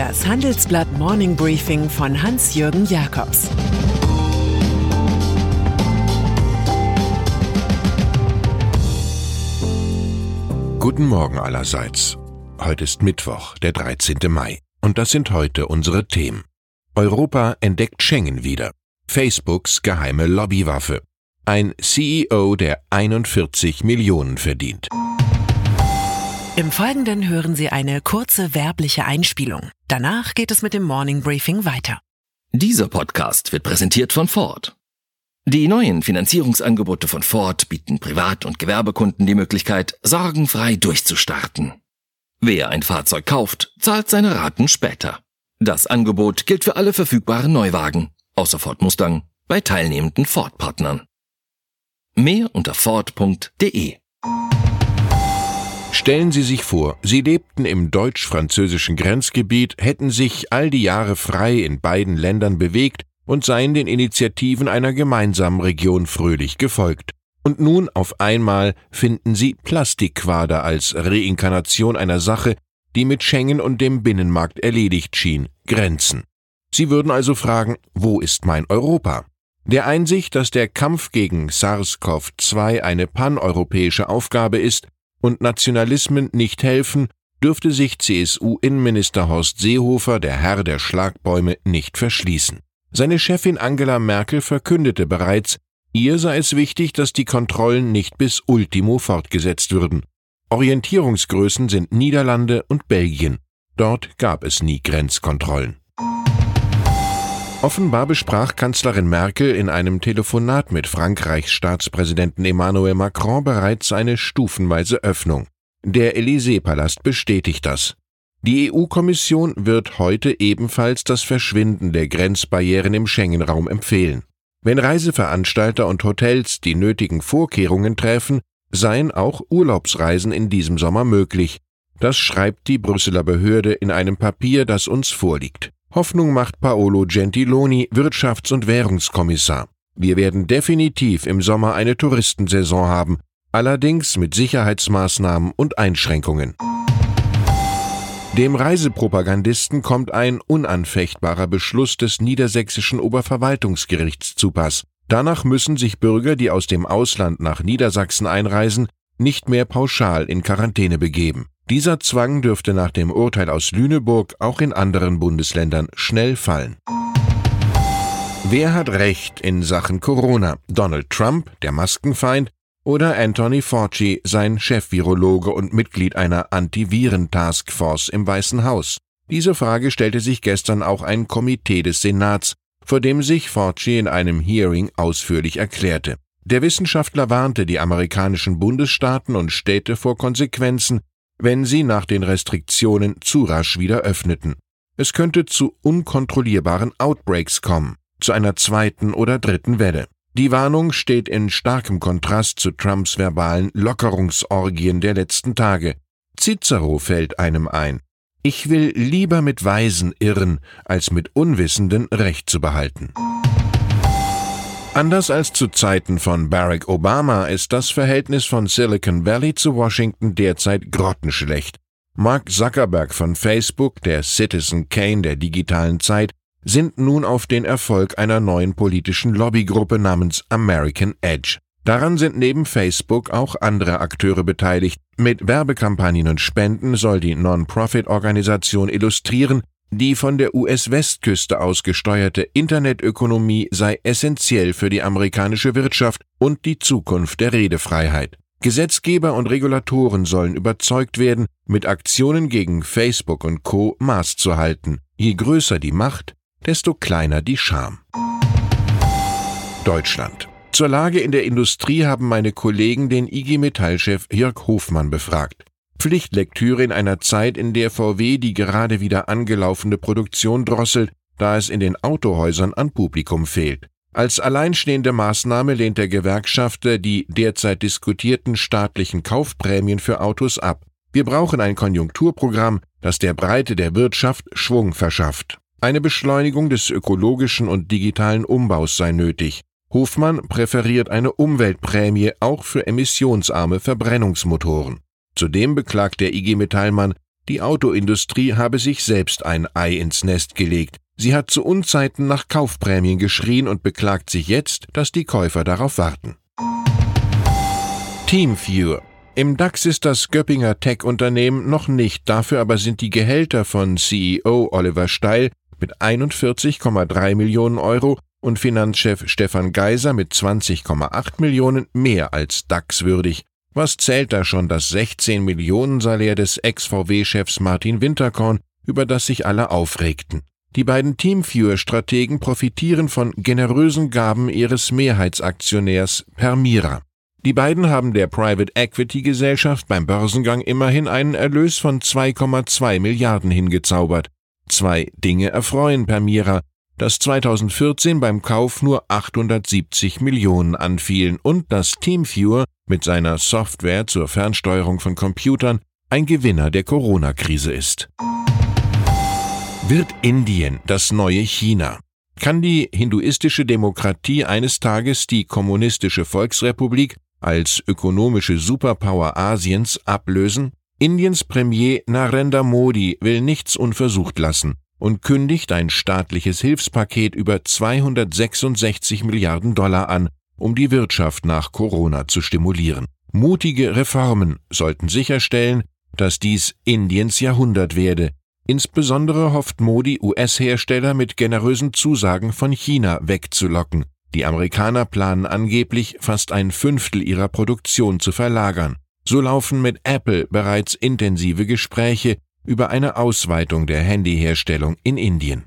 Das Handelsblatt Morning Briefing von Hans-Jürgen Jakobs Guten Morgen allerseits. Heute ist Mittwoch, der 13. Mai. Und das sind heute unsere Themen. Europa entdeckt Schengen wieder. Facebooks geheime Lobbywaffe. Ein CEO, der 41 Millionen verdient. Im Folgenden hören Sie eine kurze werbliche Einspielung. Danach geht es mit dem Morning Briefing weiter. Dieser Podcast wird präsentiert von Ford. Die neuen Finanzierungsangebote von Ford bieten Privat- und Gewerbekunden die Möglichkeit, sorgenfrei durchzustarten. Wer ein Fahrzeug kauft, zahlt seine Raten später. Das Angebot gilt für alle verfügbaren Neuwagen, außer Ford Mustang, bei teilnehmenden Ford-Partnern. Mehr unter Ford.de Stellen Sie sich vor, Sie lebten im deutsch-französischen Grenzgebiet, hätten sich all die Jahre frei in beiden Ländern bewegt und seien den Initiativen einer gemeinsamen Region fröhlich gefolgt. Und nun auf einmal finden Sie Plastikquader als Reinkarnation einer Sache, die mit Schengen und dem Binnenmarkt erledigt schien, Grenzen. Sie würden also fragen, wo ist mein Europa? Der Einsicht, dass der Kampf gegen SARS-CoV-2 eine paneuropäische Aufgabe ist und Nationalismen nicht helfen, dürfte sich CSU-Innenminister Horst Seehofer, der Herr der Schlagbäume, nicht verschließen. Seine Chefin Angela Merkel verkündete bereits, ihr sei es wichtig, dass die Kontrollen nicht bis Ultimo fortgesetzt würden. Orientierungsgrößen sind Niederlande und Belgien. Dort gab es nie Grenzkontrollen. Offenbar besprach Kanzlerin Merkel in einem Telefonat mit Frankreichs Staatspräsidenten Emmanuel Macron bereits eine stufenweise Öffnung. Der Élysée-Palast bestätigt das. Die EU-Kommission wird heute ebenfalls das Verschwinden der Grenzbarrieren im Schengen-Raum empfehlen. Wenn Reiseveranstalter und Hotels die nötigen Vorkehrungen treffen, seien auch Urlaubsreisen in diesem Sommer möglich. Das schreibt die Brüsseler Behörde in einem Papier, das uns vorliegt. Hoffnung macht Paolo Gentiloni, Wirtschafts- und Währungskommissar. Wir werden definitiv im Sommer eine Touristensaison haben, allerdings mit Sicherheitsmaßnahmen und Einschränkungen. Dem Reisepropagandisten kommt ein unanfechtbarer Beschluss des niedersächsischen Oberverwaltungsgerichts zu Pass. Danach müssen sich Bürger, die aus dem Ausland nach Niedersachsen einreisen, nicht mehr pauschal in Quarantäne begeben. Dieser Zwang dürfte nach dem Urteil aus Lüneburg auch in anderen Bundesländern schnell fallen. Wer hat Recht in Sachen Corona? Donald Trump, der Maskenfeind, oder Anthony Fauci, sein Chefvirologe und Mitglied einer Antiviren-Taskforce im Weißen Haus? Diese Frage stellte sich gestern auch ein Komitee des Senats, vor dem sich Fauci in einem Hearing ausführlich erklärte. Der Wissenschaftler warnte die amerikanischen Bundesstaaten und Städte vor Konsequenzen, wenn sie nach den Restriktionen zu rasch wieder öffneten. Es könnte zu unkontrollierbaren Outbreaks kommen, zu einer zweiten oder dritten Welle. Die Warnung steht in starkem Kontrast zu Trumps verbalen Lockerungsorgien der letzten Tage. Cicero fällt einem ein. Ich will lieber mit Weisen irren, als mit Unwissenden Recht zu behalten. Anders als zu Zeiten von Barack Obama ist das Verhältnis von Silicon Valley zu Washington derzeit grottenschlecht. Mark Zuckerberg von Facebook, der Citizen Kane der digitalen Zeit, sind nun auf den Erfolg einer neuen politischen Lobbygruppe namens American Edge. Daran sind neben Facebook auch andere Akteure beteiligt. Mit Werbekampagnen und Spenden soll die Non-Profit-Organisation illustrieren, die von der US-Westküste aus gesteuerte Internetökonomie sei essentiell für die amerikanische Wirtschaft und die Zukunft der Redefreiheit. Gesetzgeber und Regulatoren sollen überzeugt werden, mit Aktionen gegen Facebook und Co. Maß zu halten. Je größer die Macht, desto kleiner die Scham. Deutschland. Zur Lage in der Industrie haben meine Kollegen den IG Metall-Chef Jörg Hofmann befragt. Pflichtlektüre in einer Zeit, in der VW die gerade wieder angelaufene Produktion drosselt, da es in den Autohäusern an Publikum fehlt. Als alleinstehende Maßnahme lehnt der Gewerkschafter die derzeit diskutierten staatlichen Kaufprämien für Autos ab. Wir brauchen ein Konjunkturprogramm, das der Breite der Wirtschaft Schwung verschafft. Eine Beschleunigung des ökologischen und digitalen Umbaus sei nötig. Hofmann präferiert eine Umweltprämie auch für emissionsarme Verbrennungsmotoren. Zudem beklagt der IG Metallmann, Die Autoindustrie habe sich selbst ein Ei ins Nest gelegt. Sie hat zu Unzeiten nach Kaufprämien geschrien und beklagt sich jetzt, dass die Käufer darauf warten. Teamviewer. Im DAX ist das Göppinger Tech-Unternehmen noch nicht, dafür aber sind die Gehälter von CEO Oliver Steil mit 41,3 Millionen Euro und Finanzchef Stefan Geiser mit 20,8 Millionen mehr als DAX-würdig. Was zählt da schon das 16 Millionen Salär des Ex-VW-Chefs Martin Winterkorn, über das sich alle aufregten? Die beiden Teamviewer-Strategen profitieren von generösen Gaben ihres Mehrheitsaktionärs Permira. Die beiden haben der Private Equity Gesellschaft beim Börsengang immerhin einen Erlös von 2,2 Milliarden hingezaubert. Zwei Dinge erfreuen Permira, dass 2014 beim Kauf nur 870 Millionen anfielen und dass TeamViewer mit seiner Software zur Fernsteuerung von Computern ein Gewinner der Corona-Krise ist. Wird Indien das neue China? Kann die hinduistische Demokratie eines Tages die kommunistische Volksrepublik als ökonomische Superpower Asiens ablösen? Indiens Premier Narendra Modi will nichts unversucht lassen und kündigt ein staatliches Hilfspaket über 266 Milliarden Dollar an, um die Wirtschaft nach Corona zu stimulieren. Mutige Reformen sollten sicherstellen, dass dies Indiens Jahrhundert werde. Insbesondere hofft Modi, US-Hersteller mit generösen Zusagen von China wegzulocken. Die Amerikaner planen angeblich, fast ein Fünftel ihrer Produktion zu verlagern. So laufen mit Apple bereits intensive Gespräche über eine Ausweitung der Handyherstellung in Indien.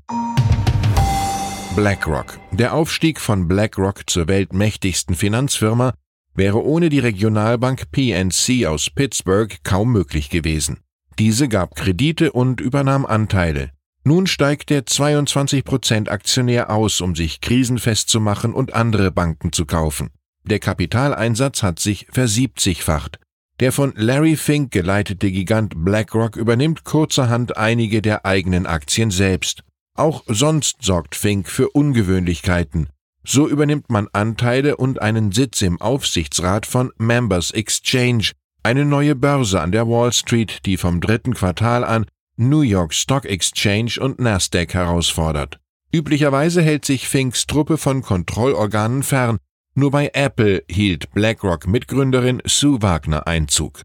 BlackRock. Der Aufstieg von BlackRock zur weltmächtigsten Finanzfirma wäre ohne die Regionalbank PNC aus Pittsburgh kaum möglich gewesen. Diese gab Kredite und übernahm Anteile. Nun steigt der 22% Aktionär aus, um sich krisenfest zu machen und andere Banken zu kaufen. Der Kapitaleinsatz hat sich versiebzigfacht. Der von Larry Fink geleitete Gigant BlackRock übernimmt kurzerhand einige der eigenen Aktien selbst. Auch sonst sorgt Fink für Ungewöhnlichkeiten. So übernimmt man Anteile und einen Sitz im Aufsichtsrat von Members Exchange, eine neue Börse an der Wall Street, die vom dritten Quartal an New York Stock Exchange und Nasdaq herausfordert. Üblicherweise hält sich Finks Truppe von Kontrollorganen fern, nur bei Apple hielt BlackRock-Mitgründerin Sue Wagner Einzug.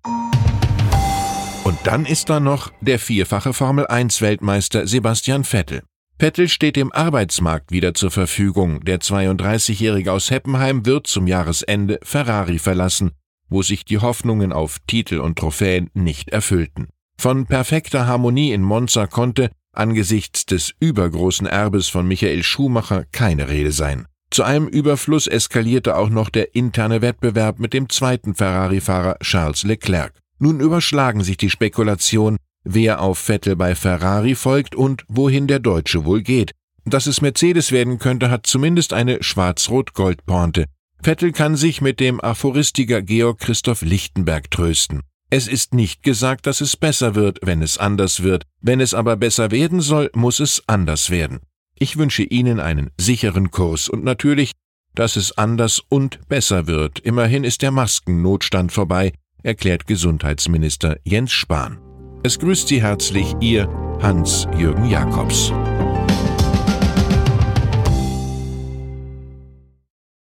Und dann ist da noch der vierfache Formel-1-Weltmeister Sebastian Vettel. Vettel steht dem Arbeitsmarkt wieder zur Verfügung. Der 32-Jährige aus Heppenheim wird zum Jahresende Ferrari verlassen, wo sich die Hoffnungen auf Titel und Trophäen nicht erfüllten. Von perfekter Harmonie in Monza konnte angesichts des übergroßen Erbes von Michael Schumacher keine Rede sein. Zu einem Überfluss eskalierte auch noch der interne Wettbewerb mit dem zweiten Ferrari-Fahrer Charles Leclerc. Nun überschlagen sich die Spekulationen, wer auf Vettel bei Ferrari folgt und wohin der Deutsche wohl geht. Dass es Mercedes werden könnte, hat zumindest eine schwarz-rot-gold-Pointe. Vettel kann sich mit dem Aphoristiker Georg Christoph Lichtenberg trösten. Es ist nicht gesagt, dass es besser wird, wenn es anders wird. Wenn es aber besser werden soll, muss es anders werden. Ich wünsche Ihnen einen sicheren Kurs und natürlich, dass es anders und besser wird. Immerhin ist der Maskennotstand vorbei, erklärt Gesundheitsminister Jens Spahn. Es grüßt Sie herzlich Ihr Hans-Jürgen Jakobs.